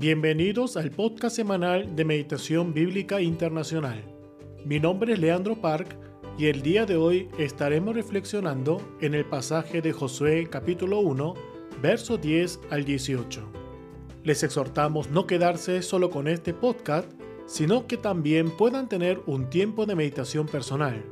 Bienvenidos al podcast semanal de Meditación Bíblica Internacional. Mi nombre es Leandro Park y el día de hoy estaremos reflexionando en el pasaje de Josué capítulo 1, versos 10 al 18. Les exhortamos no quedarse solo con este podcast, sino que también puedan tener un tiempo de meditación personal.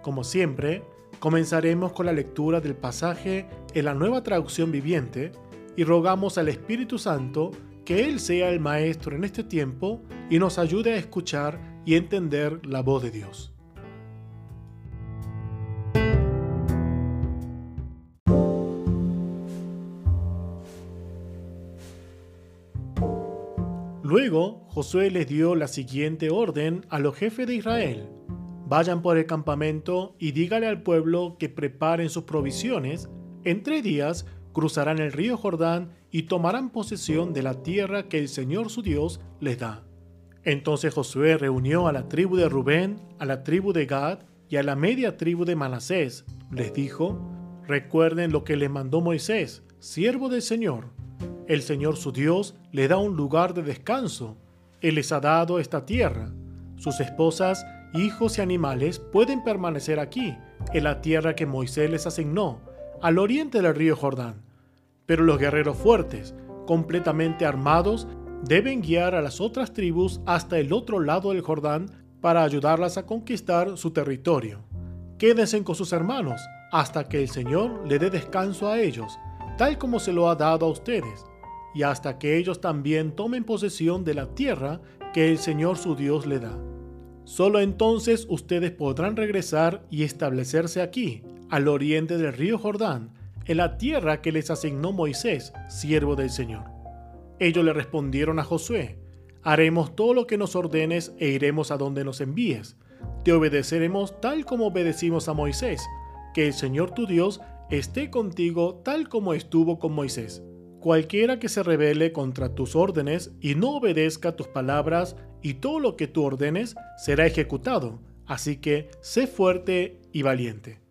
Como siempre, comenzaremos con la lectura del pasaje en la nueva traducción viviente y rogamos al Espíritu Santo que Él sea el Maestro en este tiempo y nos ayude a escuchar y entender la voz de Dios. Luego Josué les dio la siguiente orden a los jefes de Israel. Vayan por el campamento y dígale al pueblo que preparen sus provisiones. En tres días cruzarán el río Jordán y tomarán posesión de la tierra que el Señor su Dios les da. Entonces Josué reunió a la tribu de Rubén, a la tribu de Gad y a la media tribu de Manasés. Les dijo, recuerden lo que les mandó Moisés, siervo del Señor. El Señor su Dios le da un lugar de descanso. Él les ha dado esta tierra. Sus esposas, hijos y animales pueden permanecer aquí, en la tierra que Moisés les asignó al oriente del río Jordán. Pero los guerreros fuertes, completamente armados, deben guiar a las otras tribus hasta el otro lado del Jordán para ayudarlas a conquistar su territorio. Quédense con sus hermanos hasta que el Señor le dé descanso a ellos, tal como se lo ha dado a ustedes, y hasta que ellos también tomen posesión de la tierra que el Señor su Dios le da. Solo entonces ustedes podrán regresar y establecerse aquí, al oriente del río Jordán, en la tierra que les asignó Moisés, siervo del Señor. Ellos le respondieron a Josué, haremos todo lo que nos ordenes e iremos a donde nos envíes. Te obedeceremos tal como obedecimos a Moisés. Que el Señor tu Dios esté contigo tal como estuvo con Moisés. Cualquiera que se rebele contra tus órdenes y no obedezca tus palabras y todo lo que tú ordenes será ejecutado. Así que sé fuerte y valiente.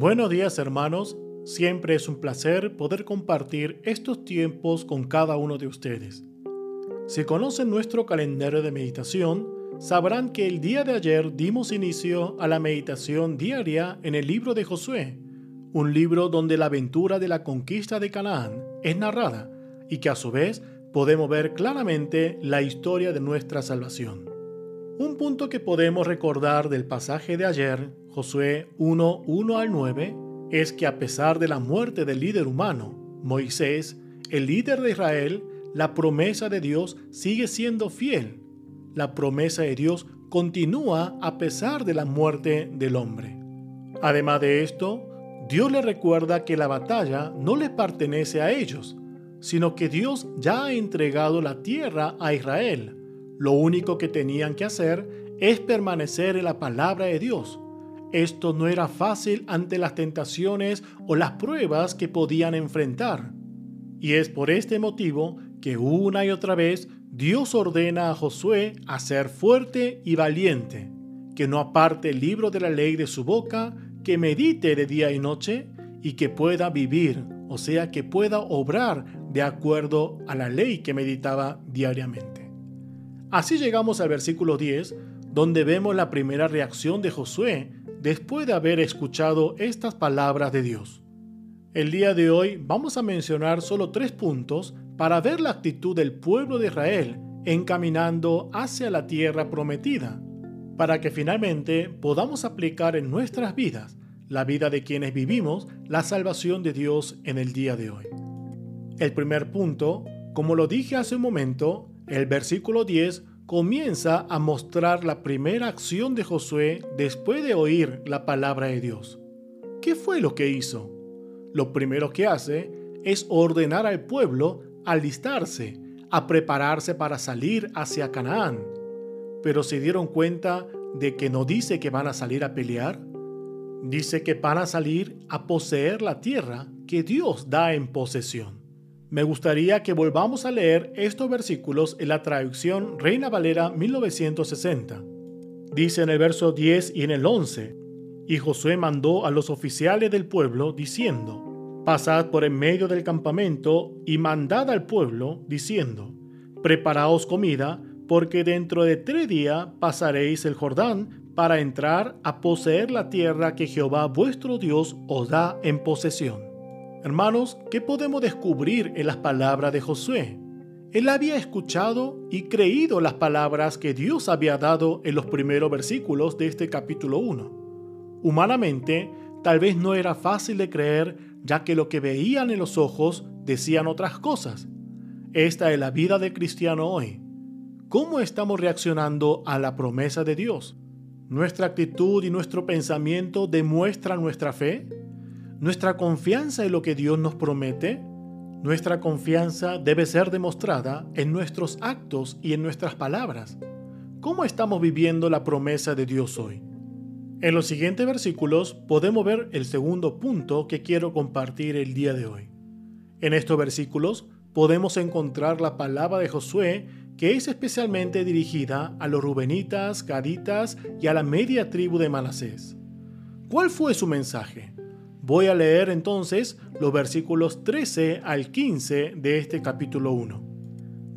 Buenos días hermanos, siempre es un placer poder compartir estos tiempos con cada uno de ustedes. Si conocen nuestro calendario de meditación, sabrán que el día de ayer dimos inicio a la meditación diaria en el libro de Josué, un libro donde la aventura de la conquista de Canaán es narrada y que a su vez podemos ver claramente la historia de nuestra salvación. Un punto que podemos recordar del pasaje de ayer, Josué 1, 1 al 9, es que a pesar de la muerte del líder humano, Moisés, el líder de Israel, la promesa de Dios sigue siendo fiel. La promesa de Dios continúa a pesar de la muerte del hombre. Además de esto, Dios le recuerda que la batalla no le pertenece a ellos, sino que Dios ya ha entregado la tierra a Israel lo único que tenían que hacer es permanecer en la palabra de Dios. Esto no era fácil ante las tentaciones o las pruebas que podían enfrentar. Y es por este motivo que una y otra vez Dios ordena a Josué a ser fuerte y valiente, que no aparte el libro de la ley de su boca, que medite de día y noche y que pueda vivir, o sea, que pueda obrar de acuerdo a la ley que meditaba diariamente. Así llegamos al versículo 10, donde vemos la primera reacción de Josué después de haber escuchado estas palabras de Dios. El día de hoy vamos a mencionar solo tres puntos para ver la actitud del pueblo de Israel encaminando hacia la tierra prometida, para que finalmente podamos aplicar en nuestras vidas, la vida de quienes vivimos, la salvación de Dios en el día de hoy. El primer punto, como lo dije hace un momento, el versículo 10 comienza a mostrar la primera acción de Josué después de oír la palabra de Dios. ¿Qué fue lo que hizo? Lo primero que hace es ordenar al pueblo a alistarse, a prepararse para salir hacia Canaán. Pero se dieron cuenta de que no dice que van a salir a pelear, dice que van a salir a poseer la tierra que Dios da en posesión. Me gustaría que volvamos a leer estos versículos en la traducción Reina Valera 1960. Dice en el verso 10 y en el 11, Y Josué mandó a los oficiales del pueblo diciendo, Pasad por en medio del campamento y mandad al pueblo diciendo, Preparaos comida, porque dentro de tres días pasaréis el Jordán para entrar a poseer la tierra que Jehová vuestro Dios os da en posesión. Hermanos, ¿qué podemos descubrir en las palabras de Josué? Él había escuchado y creído las palabras que Dios había dado en los primeros versículos de este capítulo 1. Humanamente, tal vez no era fácil de creer, ya que lo que veían en los ojos decían otras cosas. Esta es la vida del cristiano hoy. ¿Cómo estamos reaccionando a la promesa de Dios? ¿Nuestra actitud y nuestro pensamiento demuestran nuestra fe? ¿Nuestra confianza en lo que Dios nos promete? Nuestra confianza debe ser demostrada en nuestros actos y en nuestras palabras. ¿Cómo estamos viviendo la promesa de Dios hoy? En los siguientes versículos podemos ver el segundo punto que quiero compartir el día de hoy. En estos versículos podemos encontrar la palabra de Josué que es especialmente dirigida a los rubenitas, gaditas y a la media tribu de Manasés. ¿Cuál fue su mensaje? Voy a leer entonces los versículos 13 al 15 de este capítulo 1.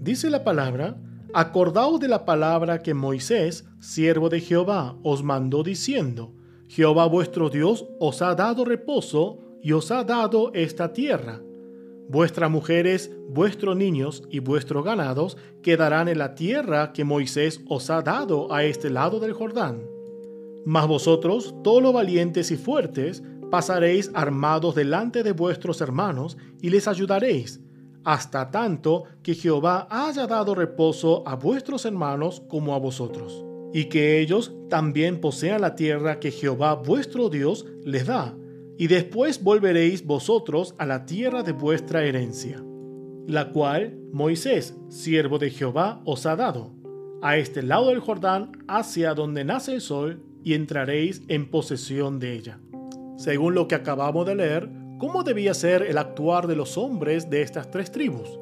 Dice la palabra, Acordaos de la palabra que Moisés, siervo de Jehová, os mandó diciendo, Jehová vuestro Dios os ha dado reposo y os ha dado esta tierra. Vuestras mujeres, vuestros niños y vuestros ganados quedarán en la tierra que Moisés os ha dado a este lado del Jordán. Mas vosotros, todos los valientes y fuertes, pasaréis armados delante de vuestros hermanos y les ayudaréis, hasta tanto que Jehová haya dado reposo a vuestros hermanos como a vosotros, y que ellos también posean la tierra que Jehová vuestro Dios les da, y después volveréis vosotros a la tierra de vuestra herencia, la cual Moisés, siervo de Jehová, os ha dado, a este lado del Jordán, hacia donde nace el sol, y entraréis en posesión de ella según lo que acabamos de leer, cómo debía ser el actuar de los hombres de estas tres tribus.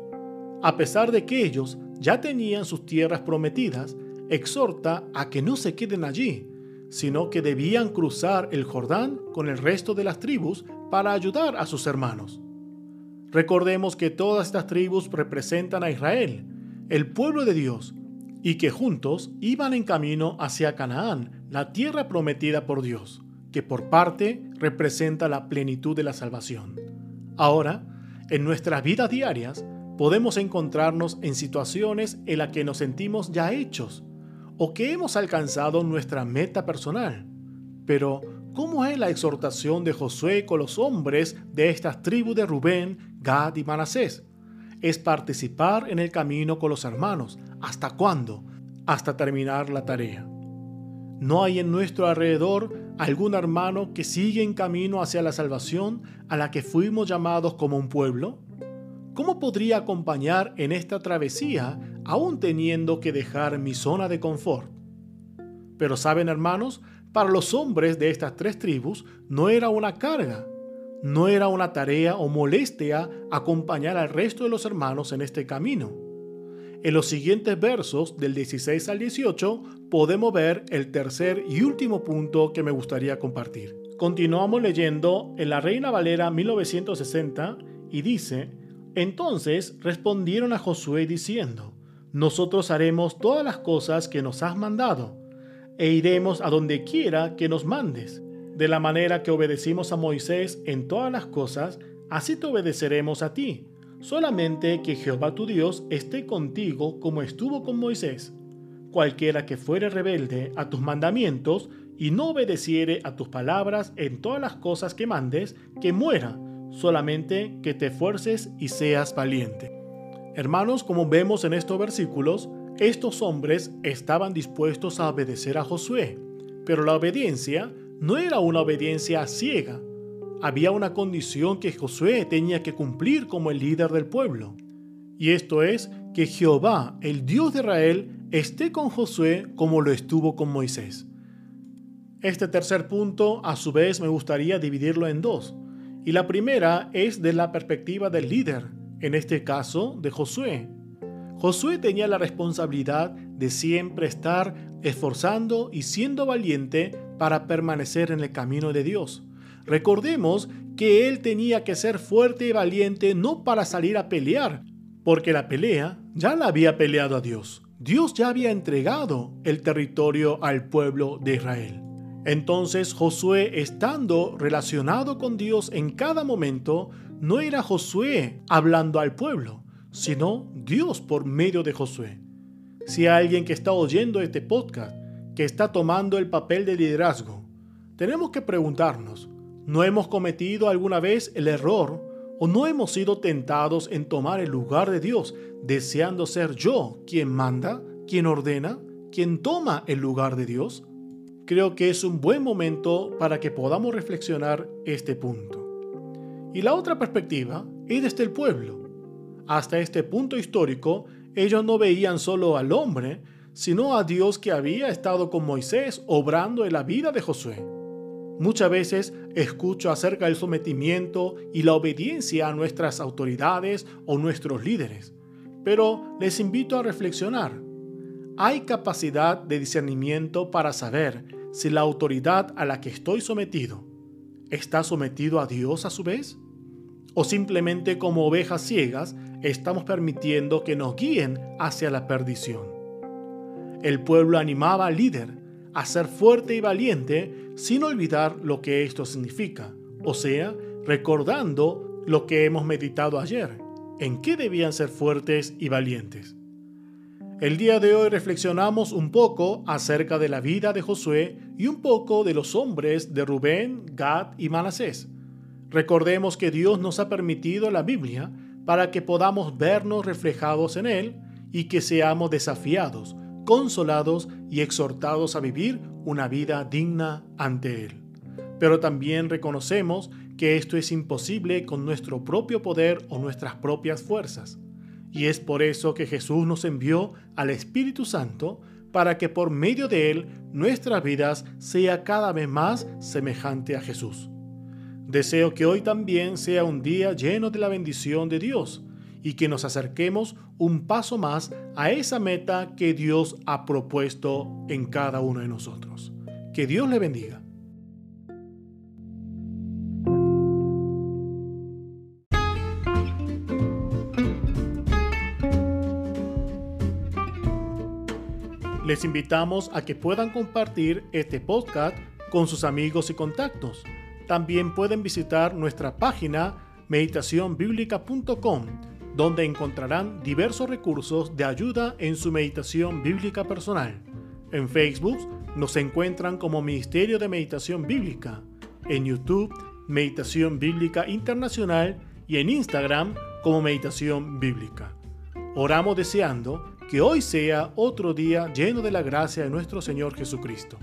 A pesar de que ellos ya tenían sus tierras prometidas, exhorta a que no se queden allí, sino que debían cruzar el Jordán con el resto de las tribus para ayudar a sus hermanos. Recordemos que todas estas tribus representan a Israel, el pueblo de Dios, y que juntos iban en camino hacia Canaán, la tierra prometida por Dios que por parte representa la plenitud de la salvación. Ahora, en nuestras vidas diarias, podemos encontrarnos en situaciones en las que nos sentimos ya hechos o que hemos alcanzado nuestra meta personal. Pero, ¿cómo es la exhortación de Josué con los hombres de estas tribus de Rubén, Gad y Manasés? Es participar en el camino con los hermanos. ¿Hasta cuándo? Hasta terminar la tarea. ¿No hay en nuestro alrededor algún hermano que sigue en camino hacia la salvación a la que fuimos llamados como un pueblo? ¿Cómo podría acompañar en esta travesía aún teniendo que dejar mi zona de confort? Pero saben hermanos, para los hombres de estas tres tribus no era una carga, no era una tarea o molestia acompañar al resto de los hermanos en este camino en los siguientes versos del 16 al 18 podemos ver el tercer y último punto que me gustaría compartir. Continuamos leyendo en la Reina Valera 1960 y dice, entonces respondieron a Josué diciendo, nosotros haremos todas las cosas que nos has mandado, e iremos a donde quiera que nos mandes. De la manera que obedecimos a Moisés en todas las cosas, así te obedeceremos a ti Solamente que Jehová tu Dios esté contigo como estuvo con Moisés. Cualquiera que fuere rebelde a tus mandamientos y no obedeciere a tus palabras en todas las cosas que mandes, que muera, solamente que te esfuerces y seas valiente. Hermanos, como vemos en estos versículos, estos hombres estaban dispuestos a obedecer a Josué, pero la obediencia no era una obediencia ciega, había una condición que Josué tenía que cumplir como el líder del pueblo. Y esto es que Jehová, el Dios de Israel, esté con Josué como lo estuvo con Moisés. Este tercer punto, a su vez, me gustaría dividirlo en dos. Y la primera es de la perspectiva del líder, en este caso de Josué. Josué tenía la responsabilidad de siempre estar esforzando y siendo valiente para permanecer en el camino de Dios. Recordemos que él tenía que ser fuerte y valiente no para salir a pelear, porque la pelea ya la había peleado a Dios. Dios ya había entregado el territorio al pueblo de Israel. Entonces Josué, estando relacionado con Dios en cada momento, no era Josué hablando al pueblo, sino Dios por medio de Josué. Si hay alguien que está oyendo este podcast, que está tomando el papel de liderazgo, tenemos que preguntarnos, ¿no hemos cometido alguna vez el error o no hemos sido tentados en tomar el lugar de Dios, deseando ser yo quien manda, quien ordena, quien toma el lugar de Dios? creo que es un buen momento para que podamos reflexionar este punto. Y la otra perspectiva es desde el pueblo. Hasta este punto histórico, ellos no veían solo al hombre, sino a Dios que había estado con Moisés obrando en la vida de Josué. Muchas veces escucho acerca del sometimiento y la obediencia a nuestras autoridades o nuestros líderes, pero les invito a reflexionar. ¿Hay capacidad de discernimiento para saber si la autoridad a la que estoy sometido está sometido a Dios a su vez? ¿O simplemente como ovejas ciegas estamos permitiendo que nos guíen hacia la perdición? El pueblo animaba al líder a ser fuerte y valiente sin olvidar lo que esto significa, o sea, recordando lo que hemos meditado ayer, en qué debían ser fuertes y valientes. El día de hoy reflexionamos un poco acerca de la vida de Josué y un poco de los hombres de Rubén, Gad y Manasés. Recordemos que Dios nos ha permitido la Biblia para que podamos vernos reflejados en Él y que seamos desafiados, consolados y exhortados a vivir una vida digna ante Él. Pero también reconocemos que esto es imposible con nuestro propio poder o nuestras propias fuerzas. Y es por eso que Jesús nos envió al Espíritu Santo para que por medio de él nuestras vidas sea cada vez más semejante a Jesús. Deseo que hoy también sea un día lleno de la bendición de Dios y que nos acerquemos un paso más a esa meta que Dios ha propuesto en cada uno de nosotros. Que Dios le bendiga. Les invitamos a que puedan compartir este podcast con sus amigos y contactos. También pueden visitar nuestra página meditacionbiblica.com, donde encontrarán diversos recursos de ayuda en su meditación bíblica personal. En Facebook nos encuentran como Ministerio de Meditación Bíblica, en YouTube Meditación Bíblica Internacional y en Instagram como Meditación Bíblica. Oramos deseando que hoy sea otro día lleno de la gracia de nuestro Señor Jesucristo.